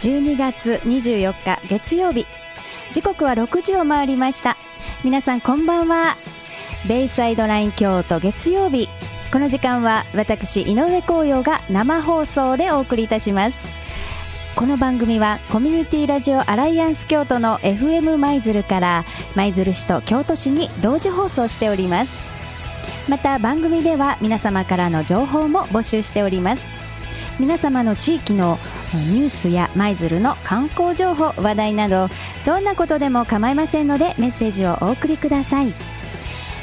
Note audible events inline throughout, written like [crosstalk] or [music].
12月24日月曜日。時刻は6時を回りました。皆さんこんばんは。ベイサイドライン京都月曜日。この時間は私井上光陽が生放送でお送りいたします。この番組はコミュニティラジオアライアンス京都の FM 舞鶴から舞鶴市と京都市に同時放送しております。また番組では皆様からの情報も募集しております。皆様の地域のニュースや舞鶴の観光情報話題などどんなことでも構いませんのでメッセージをお送りください。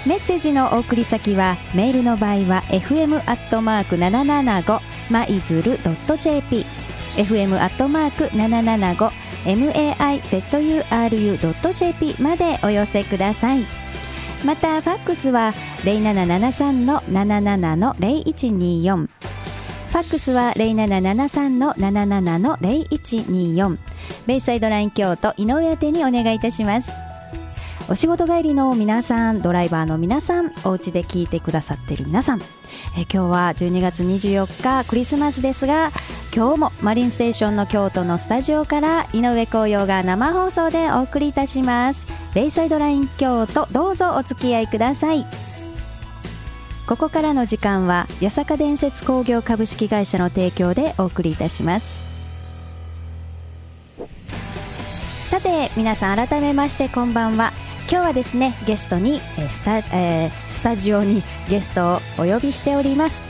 メッセージのお送り先はメールの場合は fm アットマーク775マイズルドット jp fm アットマーク775 maizuru.jp までお寄せください。またファックスは0773の77の0124ァックスは0773の77の0124ベイサイドライン京都井上宛てにお願いいたします。お仕事帰りの皆さんドライバーの皆さんお家で聞いてくださっている皆さん。え今日は12月24日クリスマスですが今日もマリンステーションの京都のスタジオから井上紅葉が生放送でお送りいたします。ベイサイドライン京都どうぞお付き合いください。ここからの時間は八坂伝説工業株式会社の提供でお送りいたします。さて皆さん改めましてこんばんは。今日はですねゲストにスタ,、えー、スタジオにゲストをお呼びしております。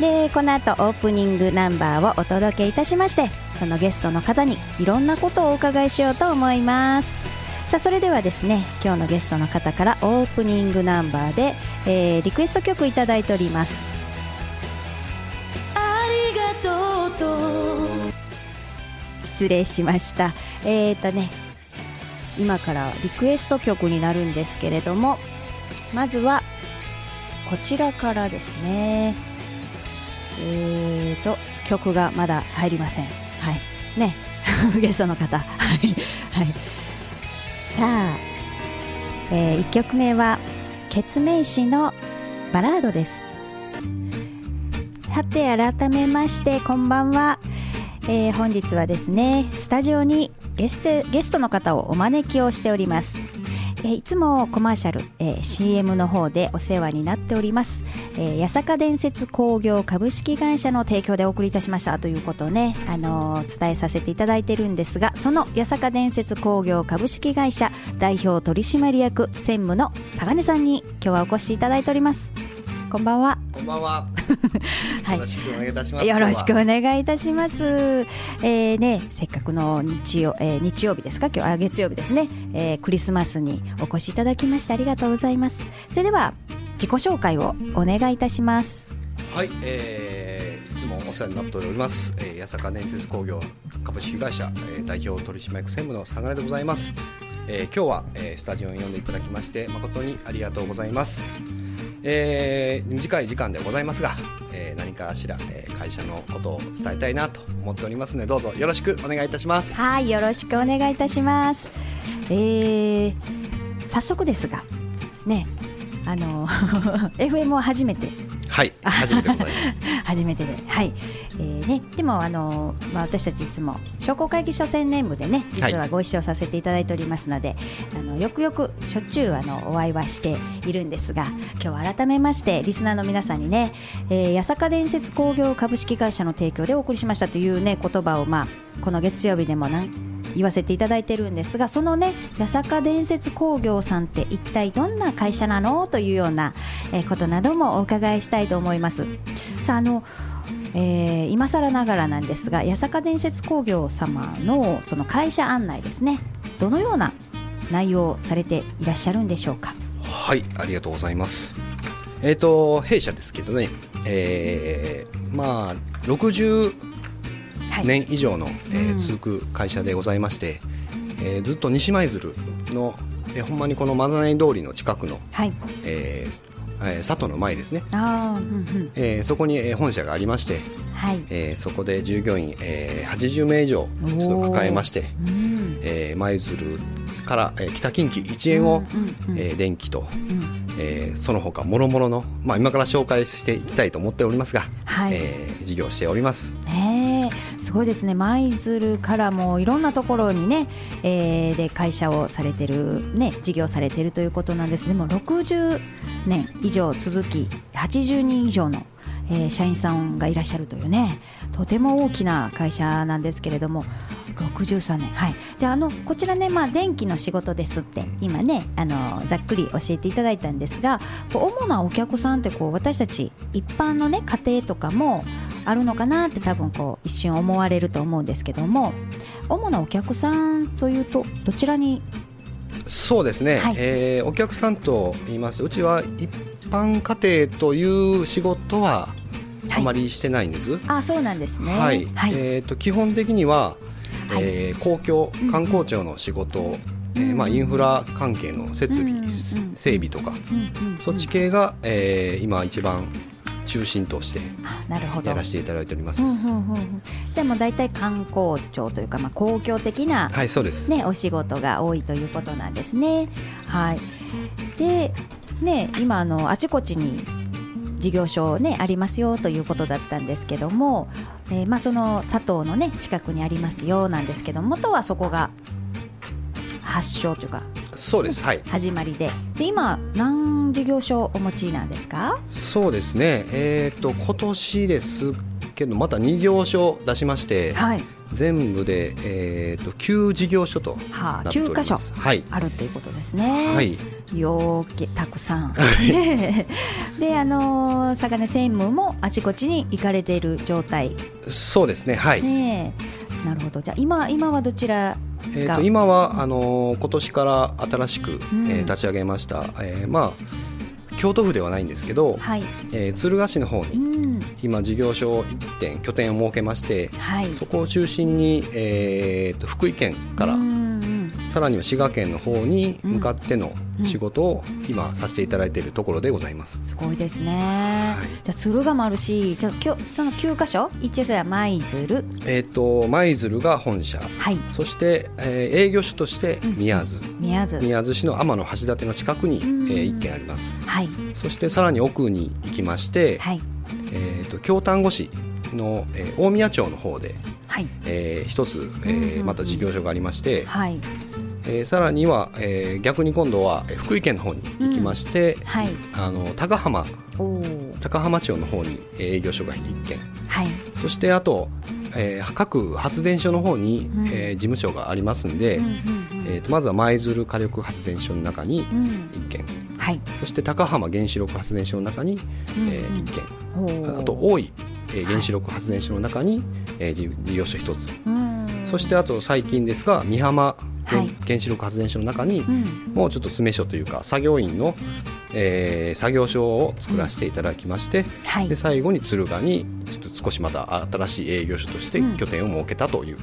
でこの後オープニングナンバーをお届けいたしましてそのゲストの方にいろんなことをお伺いしようと思います。さあそれではですね今日のゲストの方からオープニングナンバーで、えー、リクエスト曲いただいております。ありがとうと。失礼しました。えーとね今からリクエスト曲になるんですけれどもまずはこちらからですね。えーと曲がまだ入りません。はい。ね。[laughs] ゲストの方。はい。はいさあ、えー、1曲目はケツメイシのバラードです。さて改めましてこんばんは、えー、本日はですねスタジオにゲスゲストの方をお招きをしております。えいつもコマーシャル、えー、CM の方でお世話になっております、えー、八坂伝説工業株式会社の提供でお送りいたしましたということをね、あのー、伝えさせていただいてるんですがその八坂伝説工業株式会社代表取締役専務の佐賀根さんに今日はお越しいただいておりますこんばんは。こんばんは。[laughs] はい、よろしくお願いいたします。よろしくお願いいたします。えー、ね、せっかくの日曜、えー、日曜日ですか、今日あ月曜日ですね、えー、クリスマスにお越しいただきましてありがとうございます。それでは自己紹介をお願いいたします。はい、えー、いつもお世話になっております、えー、八坂伝説工業株式会社、えー、代表取締役専務の相良でございます。えー、今日は、えー、スタジオに呼んでいただきまして誠にありがとうございます。えー、短い時間でございますが、えー、何かしら、えー、会社のことを伝えたいなと思っておりますのでどうぞよろしくお願いいたします。はいよろしくお願いいたします。えー、早速ですがねあの [laughs] FM を初めて。はい初めてございます [laughs] 初めてで。はい、えーね、でもあの、まあ、私たちいつも商工会議所宣伝部でね実はご一緒させていただいておりますので、はい、あのよくよくしょっちゅうあのお会いはしているんですが今日は改めましてリスナーの皆さんにね、えー、八坂伝説工業株式会社の提供でお送りしましたというね言葉をまあこの月曜日でも何言わせていただいてるんですがそのね八坂伝説工業さんって一体どんな会社なの？というような、えことなどもお伺いしたいと思います。さああのえー、今更ながらなんですが八坂伝説工業様のその会社案内ですね。どのような内容をされていらっしゃるんでしょうか？はいありがとうございます。えっ、ー、と弊社ですけどね、えー、まあ60年以上の、はい、えー、続く会社でございまして、えー、ずっと西舞鶴の、えー、ほんまにこのまざない通りの近くの、はい。え佐藤の前ですね、えー、そこに、えー、本社がありまして、はい。えー、そこで従業員、えー、80名以上ちょっと抱えまして、えー、舞鶴から、えー、北近畿一円を、えー、電気と、うん、えー、その他もろもろの、まあ、今から紹介していきたいと思っておりますが、はい。えー、事業しております。え。ーすごいですね。舞鶴からもいろんなところにね、えー、で会社をされてるね事業されてるということなんですでも60年以上続き80人以上のえー、社員さんがいらっしゃるというねとても大きな会社なんですけれども63年。はい。じゃああのこちらね、まあ、電気の仕事ですって今ねあのざっくり教えていただいたんですが主なお客さんってこう私たち一般のね家庭とかもあるのかなって多分こう一瞬思われると思うんですけども主なお客さんというとどちらに？そうですね、はい、えー、お客さんと言います。とうちは一般家庭という仕事はあまりしてないんです。はい、あそうなんですね、はい、はい、えーと、基本的には、はい、えー、公共観光庁の仕事を、うん、えー、まあ、インフラ関係の設備、うん、整備とか、うん、そっち系が、えー、今一番中心としてやらせていただいております。じゃあもう大体観光庁というかまあ公共的な、はいそうですねお仕事が多いということなんですね。はい。でね今あのあちこちに事業所ねありますよということだったんですけども、えー、まあその佐藤のね近くにありますよなんですけど元はそこが発祥というかそうですはい始まりでで今何事業所お持ちなんですか？そうですねえっ、ー、と今年ですけどまた2業所出しまして、はい、全部で、えーと、9事業所とはあ、9箇所あるっていうことですね。はい、ようけたくさん。[laughs] で、あのー、魚専務もあちこちに行かれている状態。そうですね。はい。ね、なるほど。じゃあ今今はどちらえーと、今はあのー、今年から新しく、うん、えー、立ち上げました、えー、まあ京都府ではないんですけど、はい、えー、敦賀市の方に、うん、今事業所1点拠点を設けまして、はい、そこを中心に、えーと、福井県から、さらには滋賀県の方に向かっての仕事を今させていただいているところでございます。すごいですね。はい、じゃあ敦賀もあるし、じゃあ今日その9箇所、一応それは舞鶴？えっ、ー、と舞鶴が本社、はい、そして、えー、営業所として宮津、うん、宮津宮津市の天橋立の近くに、えー、一軒あります。はい。そしてさらに奥に行きまして、はい。えっ、ー、と京丹後市の、えー、大宮町の方で、はいえー、一つ、えー、また事業所がありまして、はい、えー、さらには、えー、逆に今度は福井県の方に行きまして、うん、はい、あの高浜。高浜町の方に営業所が1軒、はい、そしてあと、えー、各発電所の方に、うん、えー、事務所がありますんで、うんうんうん、えーと、まずは舞鶴火力発電所の中に1軒、うん、はい、そして高浜原子力発電所の中に、うんうん、えー、1軒。あと大井、えー、原子力発電所の中に、えー、事業所1つ、そしてあと最近ですが美浜原子力発電所の中に、もうちょっと詰め所というか作業員の、えー、作業所を作らせていただきまして、はい、で最後に敦賀にちょっと少しまた新しい営業所として拠点を設けたという。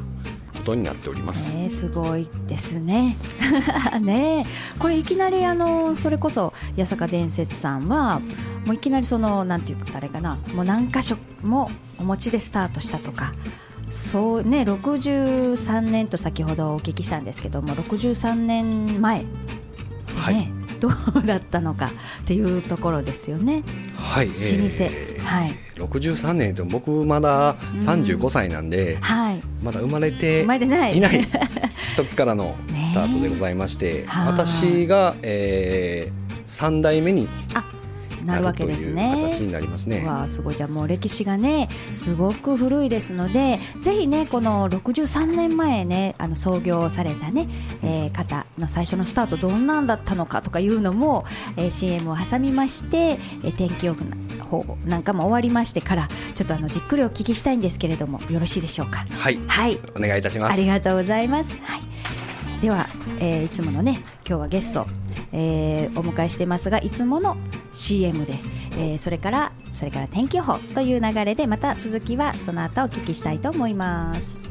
ことになっております。ね、すごいですね。[laughs] ね、これいきなりあのそれこそ八坂伝説さんはもういきなりそのなんていうかあれかな、もう何箇所もお持ちでスタートしたとか、そうね63年と先ほどお聞きしたんですけども63年前、ね、はい、どうだったのかっていうところですよね。はい、老舗、えー、はい。63年と僕まだ35歳なんで、うん、はい、まだ生まれてい。ない時からの [laughs] スタートでございまして、私が、えー、3代目にあなるわけですね。形になりますね。わあすごいじゃあもう歴史がねすごく古いですのでぜひねこの63年前ねあの創業されたね、えー、方の最初のスタートどんなんだったのかとかいうのも、えー、CM を挟みまして、えー、天気予報なんかも終わりましてからちょっとあのじっくりお聞きしたいんですけれどもよろしいでしょうか？はい。はい。お願いいたします。ありがとうございます。はい。では、えー、いつものね今日はゲストえー、お迎えしていますがいつもの CM で、えー、それからそれから天気予報という流れでまた続きはその後お聞きしたいと思います。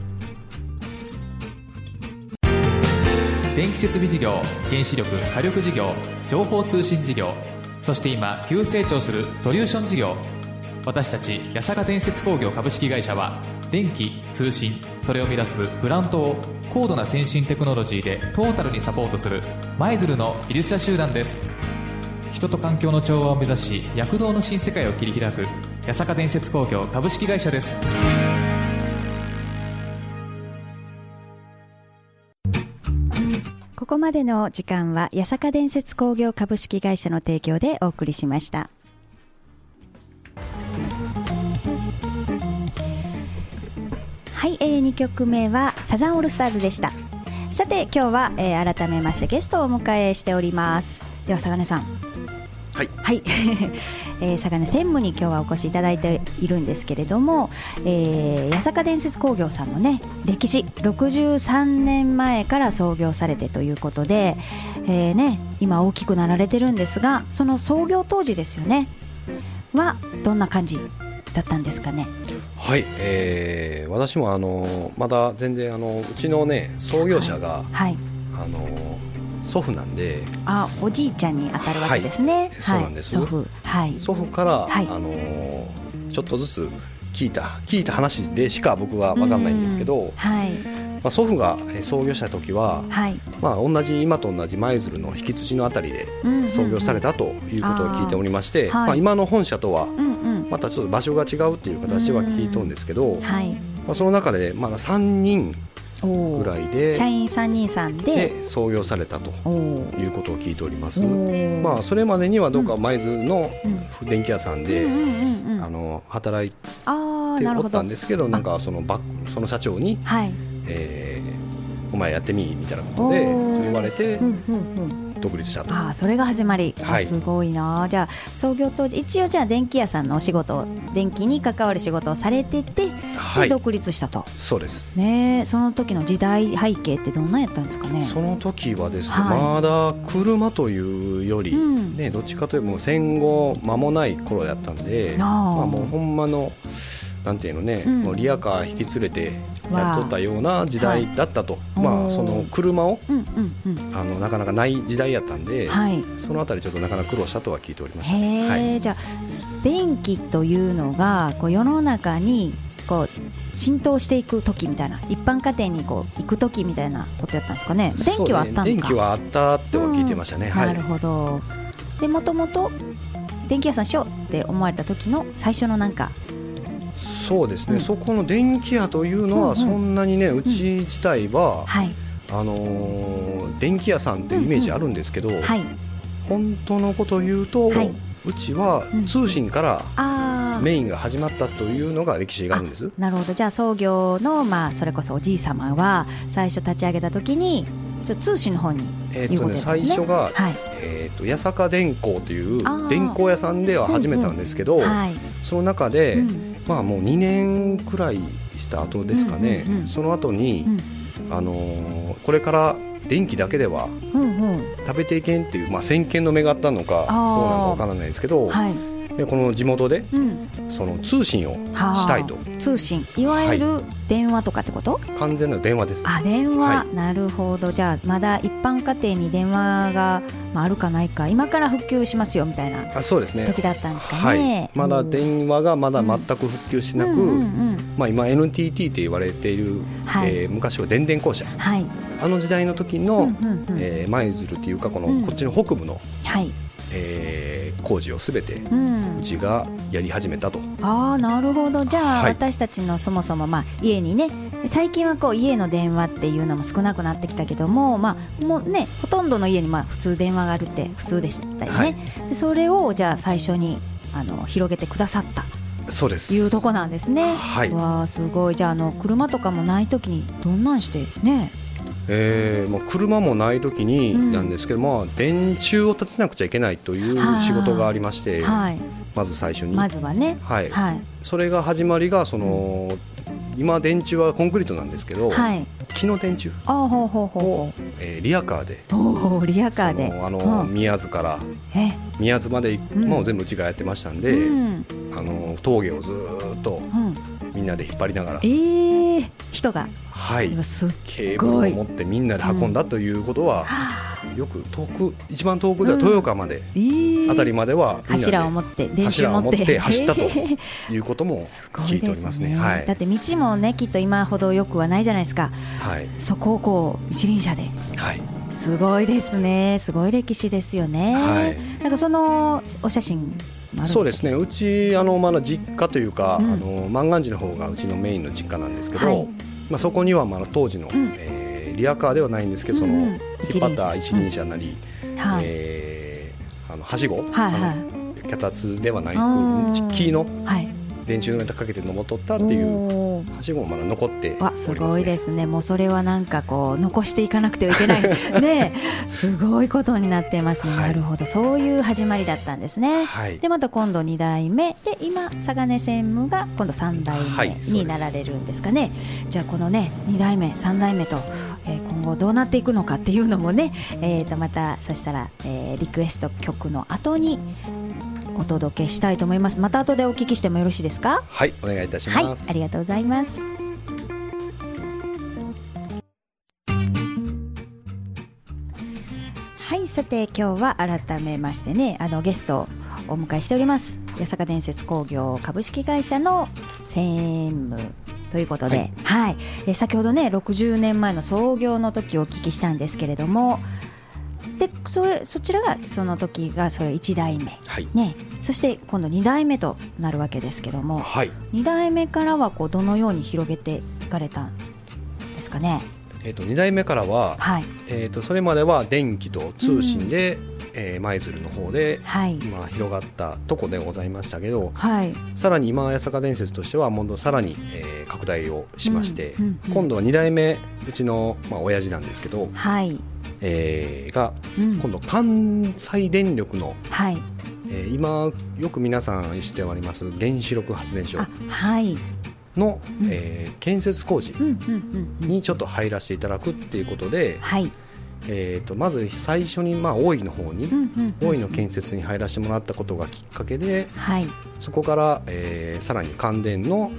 電気設備事業原子力火力事業情報通信事業そして今急成長するソリューション事業。私たち八坂建設工業株式会社は電気通信それを生み出すプラントを高度な先進テクノロジーでトータルにサポートする舞鶴の技術者集団です。人と環境の調和を目指し躍動の新世界を切り開く八坂伝説工業株式会社です。ここまでの時間は八坂伝説工業株式会社の提供でお送りしました。はい、えー、2曲目はサザンオールスターズでした。さて今日は、えー、改めましてゲストをお迎えしております。では佐賀根さん。はい、はい。[laughs] えー、佐賀根専務に今日はお越しいただいているんですけれども、えー、八坂伝説工業さんのね歴史63年前から創業されてということで、えーね、今大きくなられてるんですがその創業当時ですよねはどんな感じだったんですかね？はい、えー、私もあのまだ全然あのうちのね創業者が、はい、あの祖父なんであおじいちゃんに当たるわけですね、はい、そうなんです、祖父。はい。祖父から、はい、あのちょっとずつ聞いた聞いた話でしか僕は分かんないんですけど、はい。まあ、祖父が創業した時は、はい、まあ、同じ今と同じ舞鶴の引き土のあたりで創業されたということを聞いておりまして、まあ、今の本社とはまたちょっと場所が違うっていう形は聞いとんですけど、はい。まあ、その中でまあ3人ぐらいで社員3人さんで。創業されたということを聞いております。まあそれまでにはどうか舞鶴の電気屋さんであの働いておったんですけどなんかそのその社長に、はい。えー、お前やってみみたいなことで言われて、独立したと。あそれが始まり、はい、すごいなじゃあ創業当時一応じゃあ電気屋さんのお仕事電気に関わる仕事をされてて、はい、で独立したと。そうです。ねその時の時代背景ってどんなやったんですかね？その時はですね、はい、まだ車というより、うん、ね、どっちかというと戦後間もない頃やったんでまあ、もうほんまのなんていうのね、うん、もうリアカー引き連れてやっとったような時代だったと、はい、まあその車を、うんうんうん、あのなかなかない時代やったんで、はい、そのあたりちょっとなかなか苦労したとは聞いておりました、ね、はい、じゃあ電気というのがこう世の中にこう浸透していく時みたいな一般家庭にこう行く時みたいなことやったんですかね？電気はあったね、電気はあったっては聞いてましたね、うん、なるほど。でもともと電気屋さんしようって思われた時の最初のなんかそうですね、うん、そこの電気屋というのはそんなにね、うんうち自体は、はい、あのー、電気屋さんっていうイメージあるんですけど、うんうん。はい、本当のことを言うと、はい、うちは通信からメインが始まったというのが歴史があるんです。なるほど。じゃあ創業の、まあ、それこそおじい様は最初立ち上げた時にちょ通信の方にえーとね、最初が、はい、えーと、八坂電工という電工屋さんでは始めたんですけど、うんうん。はい、その中で、うん、まあ、もう2年くらいした後ですかね、うんうんうん、その後に、うん、あのー、これから電気だけでは食べていけんっていう、まあ、先見の目があったのかどうなのかわからないですけど、はい、でこの地元で、その通信をしたいと。通信。い。わゆる電話とかってこと、完全な電話です。あ電話、はい、なるほど。じゃあまだ一般家庭に電話が、まあ、あるかないか。今から復旧しますよみたいなあそうですね。時だったんですかね、はい、まだ電話がまだ全く復旧しなく、まあ、今 NTT って言われている、はい、えー、昔は電電公社、はい、あの時代の時の舞鶴っていうかこの、こっちの北部の、はいえー、工事をすべてうちがやり始めたと、うん、あなるほど。じゃあ、私たちのそもそも、まあ、家にね最近はこう家の電話っていうのも少なくなってきたけども,、まあもうね、ほとんどの家にまあ普通電話があるって普通でしたよね、はい、でそれをじゃあ最初にあの広げてくださった。そうです。いうとこなんですね。はい、わすごい。じゃああの車とかもない時にどんなんしてねえー、もう車もない時になんですけど、うん、まあ、電柱を立てなくちゃいけないという仕事がありまして、はい、まず最初に。まずはね、はい、はい、それが始まりがその、今電柱はコンクリートなんですけど、はい、木の電柱を、ほうほうほうえー、リアカーで。おリアカーで。あの、宮津から宮津まで、うん、もう全部うちがやってましたんで、うん、あの峠をずっと、みんなで引っ張りながら、えー、人が。はい。ケーブルを持ってみんなで運んだということは、うん、よく遠く一番遠くでは豊岡まで、うん、あたりまでは柱を持って電柱を持って走ったということも [laughs] 聞いておりますね、ね、はい、だって道もねきっと今ほどよくはないじゃないですか、はい、そこをこう一輪車で、はい、すごいですね。すごい歴史ですよね、はい、なんかそのお写真そうですね。うちあの、まだ実家というか、うん、あの万願寺の方がうちのメインの実家なんですけど、はい、まあ、そこにはまあ当時の、うん、えー、リアカーではないんですけどその、引っ張った一輪車なり、はい、えーあのはしご、はいはい。あの脚立ではなうんく木のはい電柱の上かけて登っとったっていうはしごもまだ残っておりわます。ごいですね、もうそれはなんかこう残していかなくてはいけない、[laughs] ねえ、すごいことになってますね、はい。なるほど、そういう始まりだったんですね。はい。でまた今度2代目。で今佐賀根専務が今度3代目になられるんですかね、じゃあこのね2代目3代目と、えー今後どうなっていくのかっていうのもね、[laughs] えー、とまたそしたら、えーリクエスト曲の後にお届けしたいと思います。また後でお聞きしてもよろしいですか？はい、お願いいたしはいます。ありがとうございます。はいさて今日は改めましてねあのゲストをお迎えしております。八坂伝説工業株式会社の専務ということで、はい。え先ほどね60年前の創業の時をお聞きしたんですけれどもでそれそちらがその時がそれ1代目。はい、ね。そして今度2代目となるわけですけどもはい、2代目からはこうどのように広げていかれたんですかね？えっ、と二代目からは、はい、えっ、とそれまでは電気と通信で、えー舞鶴の方ではい、今広がったとこでございましたけど、はい、さらに今八坂伝説としてはもうさらに、えー拡大をしまして、うんうんうん今度は2代目うちの、まあ、親父なんですけど、はい、えーがうん。今度関西電力の、はい、えー今よく皆さん知っております原子力発電所あ、はい、の、うん。えー建設工事にちょっと入らせていただくっていうことで、はい、えー、とまず最初に、まあ、大井の方に、うん、うん、大井の建設に入らせてもらったことがきっかけではい、そこから、えーさらに関電の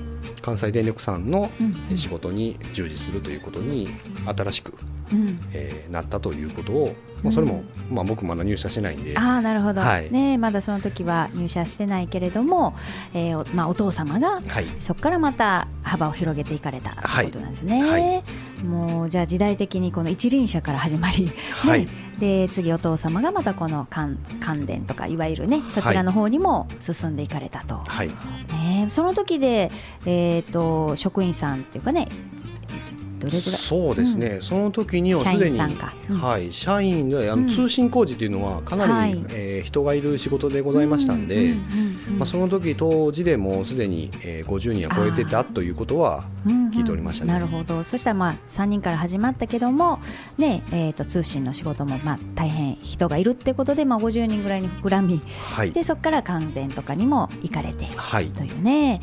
関西電力さんの仕事に従事するということに新しく、うん。えーなったということを、まあ、それも、まあ、僕まだ入社してないんで、ああなるほど、はい。ねまだその時は入社してないけれども、えーおまあ、お父様がはい、そこからまた幅を広げていかれたということなんですね、はいもうじゃあ時代的にこの一輪車から始まり、ねはい。で次お父様がまたこの関関電とかいわゆるねそちらの方にも進んでいかれたと、はい、ね。その時で、えー、と職員さんっていうかねどれぐらい？そうですね、その時には社すでに、員さんか。うん。はい、社員であうん。の通信工事というのはかなり、はい。えー人がいる仕事でございましたんで、うんうんうんうんまあ、その時当時でもうすでに、えー50人は超えてたということは聞いておりましたね。なるほど。そしたらまあ3人から始まったけども、ねえー、と通信の仕事もまあ大変人がいるってことで、まあ、50人ぐらいに膨らみはい。でそこから関電とかにも行かれてはい。というね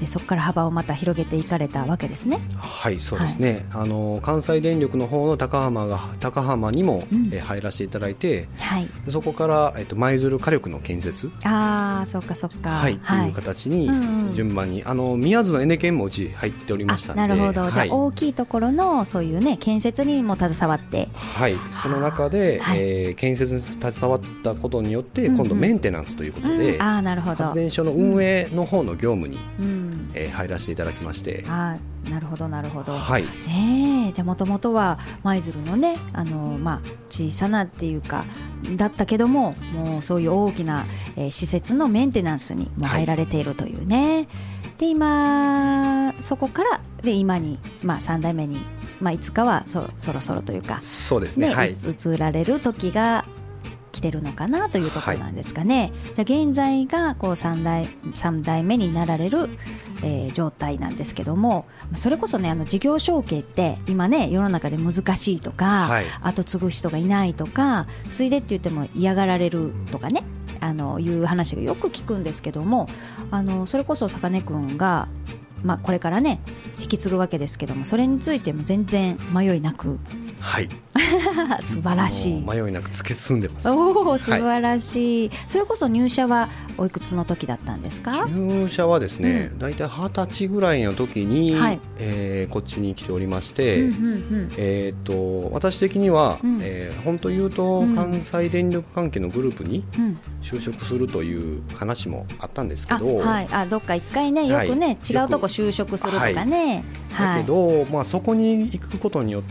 でそこから幅をまた広げていかれたわけですね。はいそうですね、あの関西電力の方の高浜が高浜にも、うん。えー入らせていただいてはい、そこから、えっと舞鶴火力の建設。ああそっかそっか。はい、っていう形にうんうん。順番に、あの宮津のエネケンもうち入っておりましたなるほど、はいじゃあ大きいところのそういうね建設にも携わって。はい、その中で、はい。えー建設に携わったことによって、うんうん。今度メンテナンスということで、うん。ああなるほど。発電所の運営の方の業務に、うん、えー入らせていただきまして、ああなるほどなるほど、はい、ねえ。じゃあもともとは舞鶴のねあの、まあ、小さなっていうかだったけどももうそういう大きな、えー施設のメンテナンスにも入られているというね、で今そこからで今に、まあ、3代目に、まあ、いつかはそそろそろというか、そうですね、ねはい、移られる時が来てるのかなというところなんですかね、じゃあ現在がこう 3, 代3代目になられる、えー状態なんですけどもそれこそねあの事業承継って今ね世の中で難しいとか、はい。後継ぐ人がいないとかついでって言っても嫌がられるとかねあのいう話がよく聞くんですけどもあのそれこそ坂根君が、まあ、これからね引き継ぐわけですけどもそれについても全然迷いなくはい、[laughs] 素晴らしい。迷いなく突き進んでます。おお素晴らしい、それこそ入社はおいくつの時だったんですか？入社はですね、大体二十歳ぐらいの時に、はい。えーこっちに来ておりまして、うんうんうん。えー、と私的には、うん。えー本当言うと、うん。関西電力関係のグループにうん。就職するという話もあったんですけあど、はい。あどっか一回ねよくね、はい違うとこ就職するとかね。だけど、まあ、そこに行くことによっ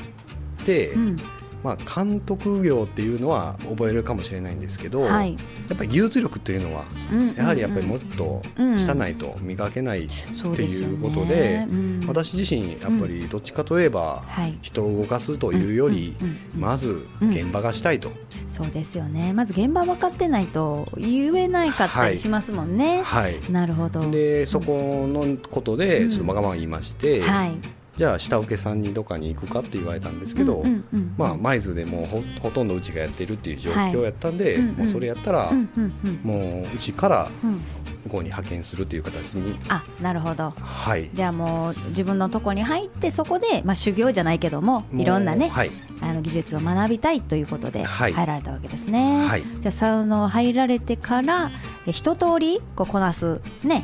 て、うんまあ、監督業っていうのは覚えるかもしれないんですけど、はい。やっぱり技術力っていうのはうんやはりやっぱりもっと下ないと磨けないっていうことで私自身やっぱりどっちかといえばはい。人を動かすというよりまず現場がしたいと、そうですよね。まず現場分かってないと言えないかったりしますもんね、はい。なるほど。でそこのことうん。でちょっとわがまま言いまして、はいじゃあ下請けさんにどっかに行くかって言われたんですけど、うんうんうんまあ舞鶴でもうほほとんどうちがやってるっていう状況やったんで、はいもうそれやったら、うんうんうん。もううちからうん。向こうに派遣するという形に。あなるほど。はい。じゃあもう自分のとこに入ってそこで、まあ、修行じゃないけどもいろんなね、はい。あの技術を学びたいということではい。入られたわけですね、はい。じゃあサウナ入られてからえ一通りこうこなすね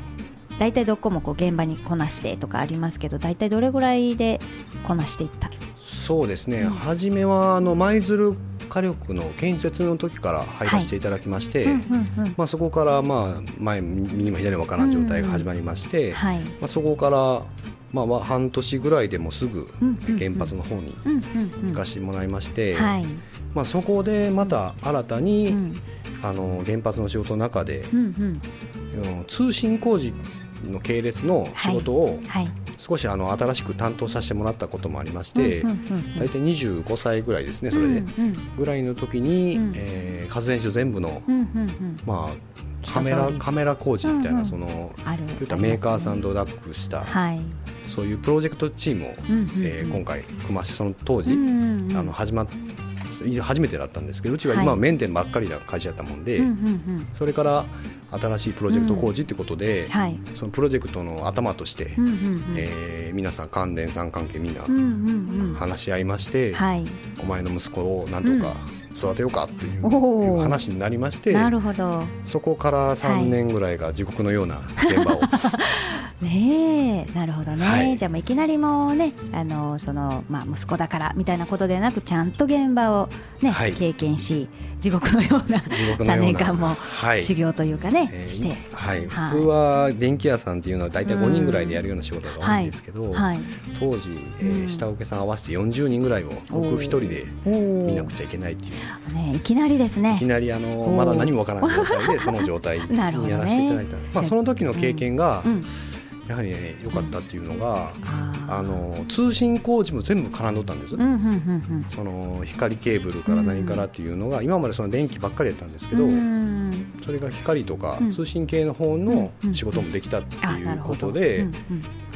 大体どこもこう現場にこなしてとかありますけど大体どれぐらいでこなしていった？そうですね、うん。初めはあの舞鶴火力の建設の時から入らせていただきまして、まあ、そこからまあ前右も左も分からん状態が始まりまして、はい。まあ、そこからまあまあ半年ぐらいでもすぐ原発の方に行かしてもらいまして、はい。まあ、そこでまた新たに、うん。あの原発の仕事の中で、通信工事の系列の仕事をはい少しあの新しく担当させてもらったこともありまして、大体25歳ぐらいですねそれで、ぐらいの時に、うん。えー発電所全部の、まあ、カメラカメラ工事みたいな、そのったメーカーさんとダックした、はい。そういうプロジェクトチームを、えー今回組ましてその当時、あの始まっ初めてだったんですけどうちははい。今はメンテばっかりな会社だったもんで、それから新しいプロジェクト工事ってことで、はい。そのプロジェクトの頭として、うえー皆さん関連さん関係みんな話し合いまして、はい。お前の息子をなんとか育てようかっていう,、話になりましてなるほど。そこから3年ぐらいが地獄のような現場を、[laughs] ねえ。なるほどね、はい。じゃあもういきなりもうねあのその、まあ、息子だからみたいなことでなくちゃんと現場を、ねはい。経験し地獄のような地獄の3ような。年間もはい。修行というかね、えーして、はい、普通は電気屋さんっていうのは大体5人ぐらいでやるような仕事が多いんですけど、はい、当時、えーうん下請けさん合わせて40人ぐらいを僕一人で見なくちゃいけないっていうね、いきなりですね。いきなりあのまだ何もわからない状態でその状態 [laughs] にやらせていただいた、まあ、その時の経験がうん、やはりね良かったっていうのが、あー。あの通信工事も全部絡んどったんですよ、うんうんうんその光ケーブルから何からっていうのが、今までその電気ばっかりやったんですけど、うん。うんそれが光とかうん。通信系の方のうん仕事もできたってあいうことで、うんう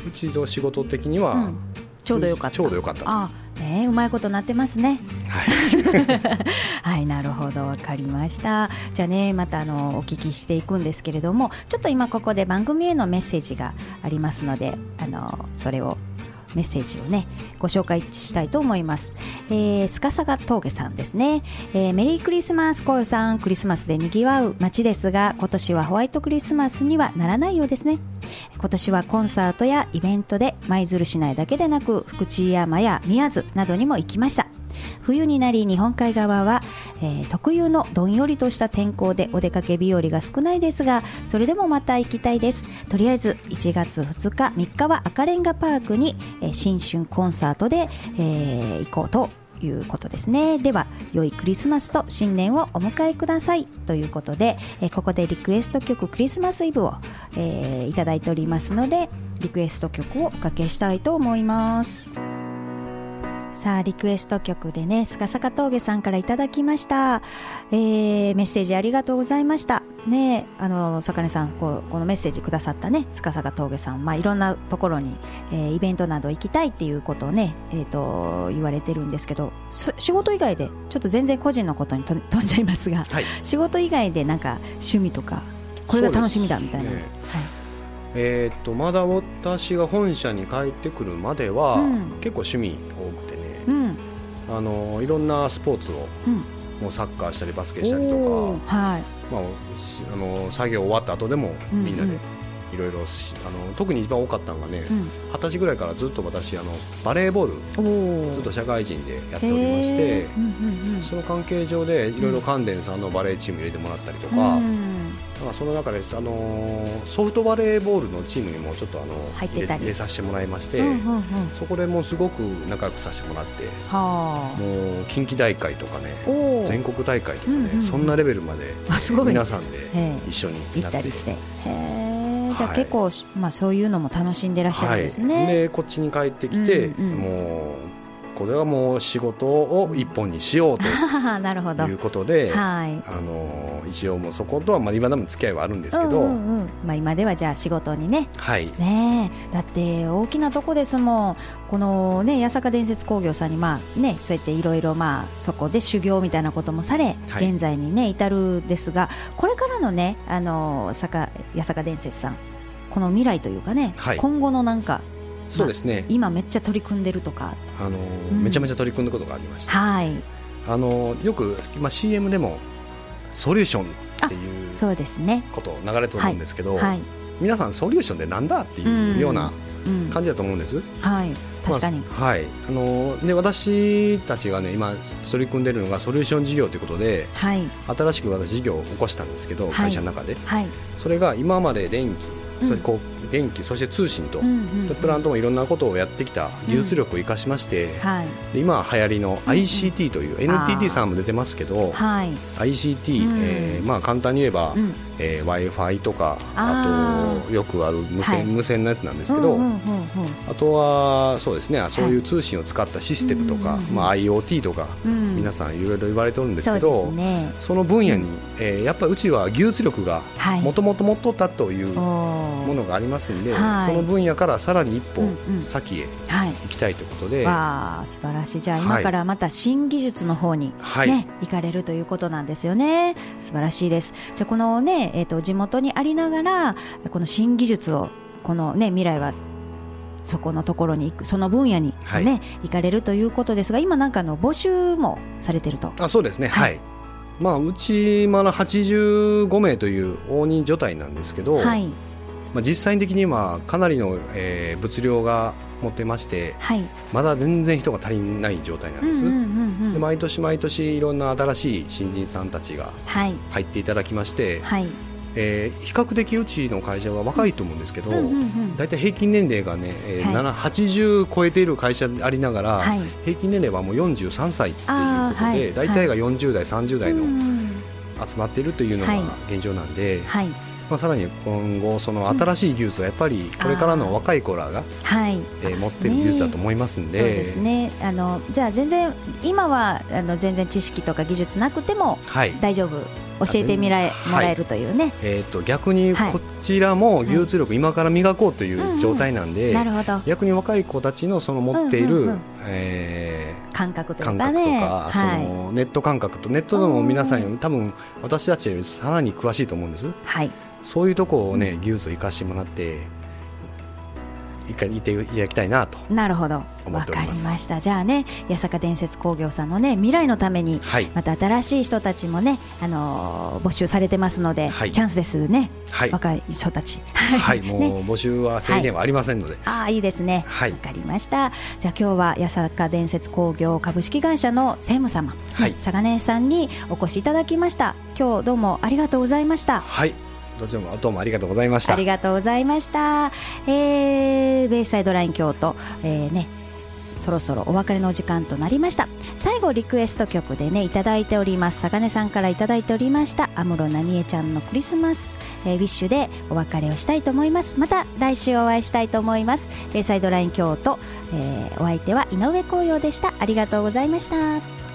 うんちの仕事的には、うんちょうどよかった。ちょうどよかったと。あねうまいことなってますね。はい。[laughs] はいなるほどわかりました。じゃあねまたあのお聞きしていくんですけれどもちょっと今ここで番組へのメッセージがありますのであのそれをメッセージをねご紹介したいと思います、えー、スカサガ峠さんですね、えーメリークリスマスコヨさんクリスマスでにぎわう街ですが今年はホワイトクリスマスにはならないようですね。今年はコンサートやイベントで舞鶴市内だけでなく福知山や宮津などにも行きました。冬になり日本海側は、えー特有のどんよりとした天候でお出かけ日和が少ないですがそれでもまた行きたいです。とりあえず1月2日3日は赤レンガパークに、えー新春コンサートで、えー行こうということですね。では良いクリスマスと新年をお迎えください。ということで、えーここでリクエスト曲クリスマスイブを、えーいただいておりますのでリクエスト曲をおかけしたいと思います。さあリクエスト曲でね菅坂峠さんからいただきました、えーメッセージありがとうございました。ねあの坂根さんこうこのメッセージくださったね菅坂峠さん、まあ、いろんなところに、えーイベントなど行きたいっていうことをね、えー、と言われてるんですけどそ仕事以外でちょっと全然個人のことにと [laughs] 飛んじゃいますがはい。仕事以外でなんか趣味とかこれが楽しみだみたいな、えーっとまだ私が本社に帰ってくるまでは、うん。結構趣味多くあのいろんなスポーツをうん。もうサッカーしたりバスケしたりとか、はい。まあ、しあの作業終わった後でもうんみんなでうんいろいろしあの特に一番多かったのがねうん。二十歳ぐらいからずっと私あのバレーボールずっと社会人でやっておりましてうんうんうん。その関係上でいろいろ関電さんのバレーチーム入れてもらったりとうか、んだかまあ、その中で、あのーソフトバレーボールのチームにもちょっとあの入ってたり。入れ入れさせてもらいまして、うんうんうん。そこでもうすごく仲良くさせてもらってはもう近畿大会とかね全国大会とかね、うんうんうん。そんなレベルまで皆さんでええ。一緒に行なって。ったりして。へえじゃあはい結構、まあ、そういうのも楽しんでらっしゃるんですね、はい、でこっちに帰ってきて、うんうん。もうこれはもう仕事を一本にしようと [laughs] いうことで、はい。あの一応もうそことはまあ今でも付き合いはあるんですけど、うんうんうん。まあ、今ではじゃあ仕事にね。はい。ねえ。だって大きなとこですもんこのね八坂伝説工業さんにまあねそうやっていろいろまあそこで修行みたいなこともされ、はい。現在にね至るですがこれからのねあの坂八坂伝説さんこの未来というかね、はい。今後のなんかそうですね、今めっちゃ取り組んでるとか。あのうん。めちゃめちゃ取り組んだことがありました、はい。あのよく、まあ、CM でもソリューションっていうそうですね。こと流れると思うんですけど、はい、皆さんソリューションってなんだっていうようなうん、感じだと思うんです、はい。確かに、まあはい。あので私たちがね今取り組んでるのがソリューション事業ということではい。新しく私事業を起こしたんですけど、い。会社の中で。はい、それが今まで電気、うん。それこう電気そして通信と、プラントもいろんなことをやってきた技術力を生かしまして、はい。で今流行りの ICT という、NTT さんも出てますけどはい。ICT、うん。えーまあ、簡単に言えば、うんえ w i f i とかあとよくある無線,、はい。無線のやつなんですけど、うんうんうんうん。あとはそうですね。そういう通信を使ったシステムとか、うんまあ、IoT とか、うん。皆さんいろいろ言われてるんですけどね。その分野に、えーやっぱりうちは技術力がはい。もともと持っとったというもものがありますんで、はい。その分野からさらに一歩うんうん。先へはい。行きたいということで、わあ素晴らしい。じゃあはい今からまた新技術の方に、ねはい。行かれるということなんですよね。素晴らしいです。じゃあこのね、えー、と地元にありながらこの新技術をこのね未来はそこのところに行くその分野にね、はい。行かれるということですが今なんかあの募集もされてると。あそうですね、ははい。いまあ、うちまだ85名という大人除隊なんですけど、はいまあ、実際的にはかなりの、えー物量が持ってましてはい。まだ全然人が足りない状態なんです、うんうんうんうん。で毎年毎年いろんな新しい新人さんたちがはい。入っていただきまして、はい。えー比較的うちの会社は若いと思うんですけど、うんうんうん大体平均年齢がね、えーはい。7 80超えている会社でありながら、はい。平均年齢はもう43歳っていうことで、はい。大体が40代、30代のうん集まっているというのがはい。現状なんで、はいまあ、さらに今後、その新しい技術はやっぱりこれからの若い子らが、はい。えー持っている技術だと思いますんで、そうですね。あのじゃあ全然今はあの全然知識とか技術なくてもはい。大丈夫。教えてみらえはいもらえるというね、えー、と逆にはいこちらも技術力今から磨こうという状態なんで、なるほど。逆に若い子たちのその持っている、うんうんうん。えー感覚とかね。か、はい。そのネット感覚とネットでも皆さん。多分私たちよりさらに詳しいと思うんです。はいそういうところをね技術を生かしてもらって一回言っていただきたいなとなるほど。思わかりました。じゃあね八坂伝説工業さんのね未来のためにはい。また新しい人たちもね、あのー募集されてますので、はい。チャンスですね、はい。若い人たち。はい。[laughs] もうね。募集は制限はありませんので、ああいいですね。わ、はい。かりました。じゃあ今日は八坂伝説工業株式会社の専務様、はい。佐賀根さんにお越しいただきました。今日どうもありがとうございました。はいどちらもどうもありがとうございました。ありがとうございました。えー、ベイサイドライン京都、えーね。そろそろお別れの時間となりました。最後リクエスト曲でねいただいております。坂根さんからいただいておりました。安室奈美恵ちゃんのクリスマス、えーウィッシュでお別れをしたいと思います。また来週お会いしたいと思います。ベイサイドライン京都、えーお相手は井上光陽でした。ありがとうございました。